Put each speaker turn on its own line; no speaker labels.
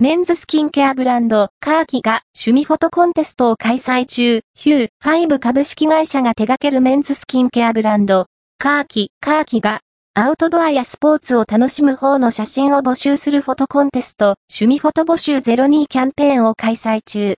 メンズスキンケアブランド、カーキが趣味フォトコンテストを開催中、ヒューファイブ株式会社が手掛けるメンズスキンケアブランド、カーキ、カーキが、アウトドアやスポーツを楽しむ方の写真を募集するフォトコンテスト、趣味フォト募集02キャンペーンを開催中。